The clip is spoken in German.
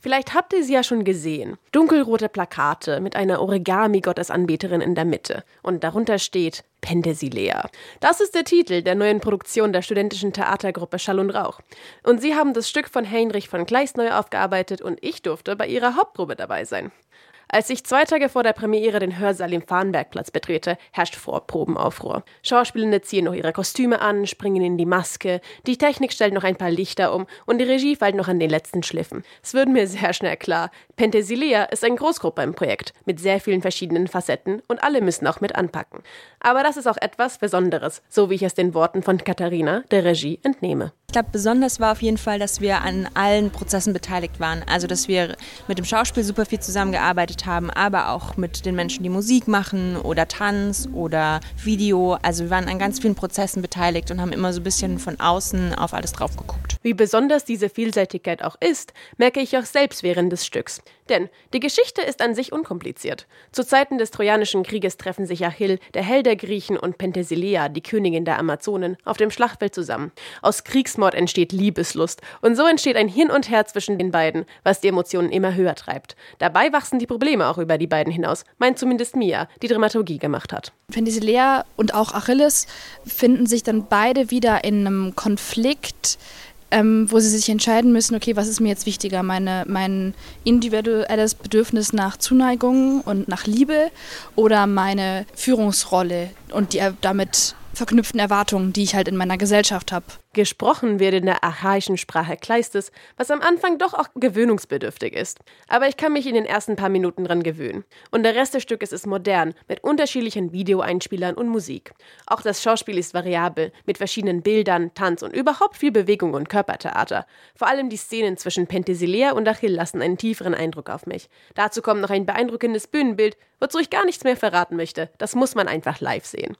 Vielleicht habt ihr sie ja schon gesehen. Dunkelrote Plakate mit einer Origami-Gottesanbeterin in der Mitte. Und darunter steht Penthesilea. Das ist der Titel der neuen Produktion der studentischen Theatergruppe Schall und Rauch. Und sie haben das Stück von Heinrich von Kleist neu aufgearbeitet und ich durfte bei ihrer Hauptprobe dabei sein. Als ich zwei Tage vor der Premiere den Hörsaal im Farnbergplatz betrete, herrscht Vorprobenaufruhr. Schauspielende ziehen noch ihre Kostüme an, springen in die Maske, die Technik stellt noch ein paar Lichter um und die Regie fällt noch an den letzten Schliffen. Es wird mir sehr schnell klar, Penthesilea ist ein Großgruppe im Projekt mit sehr vielen verschiedenen Facetten und alle müssen auch mit anpacken. Aber das ist auch etwas Besonderes, so wie ich es den Worten von Katharina, der Regie, entnehme. Glaube, besonders war auf jeden Fall, dass wir an allen Prozessen beteiligt waren. Also, dass wir mit dem Schauspiel super viel zusammengearbeitet haben, aber auch mit den Menschen, die Musik machen oder Tanz oder Video. Also, wir waren an ganz vielen Prozessen beteiligt und haben immer so ein bisschen von außen auf alles drauf geguckt. Wie besonders diese Vielseitigkeit auch ist, merke ich auch selbst während des Stücks. Denn die Geschichte ist an sich unkompliziert. Zu Zeiten des Trojanischen Krieges treffen sich Achill, der Held der Griechen, und Penthesilea, die Königin der Amazonen, auf dem Schlachtfeld zusammen. Aus Kriegsmord entsteht Liebeslust. Und so entsteht ein Hin und Her zwischen den beiden, was die Emotionen immer höher treibt. Dabei wachsen die Probleme auch über die beiden hinaus, meint zumindest Mia, die Dramaturgie gemacht hat. Penthesilea und auch Achilles finden sich dann beide wieder in einem Konflikt, ähm, wo sie sich entscheiden müssen, okay, was ist mir jetzt wichtiger, meine, mein individuelles Bedürfnis nach Zuneigung und nach Liebe oder meine Führungsrolle und die damit verknüpften Erwartungen, die ich halt in meiner Gesellschaft habe. Gesprochen wird in der archaischen Sprache Kleistes, was am Anfang doch auch gewöhnungsbedürftig ist. Aber ich kann mich in den ersten paar Minuten dran gewöhnen. Und der Rest des Stückes ist modern, mit unterschiedlichen Videoeinspielern und Musik. Auch das Schauspiel ist variabel, mit verschiedenen Bildern, Tanz und überhaupt viel Bewegung und Körpertheater. Vor allem die Szenen zwischen Penthesilea und Achill lassen einen tieferen Eindruck auf mich. Dazu kommt noch ein beeindruckendes Bühnenbild, wozu ich gar nichts mehr verraten möchte. Das muss man einfach live sehen.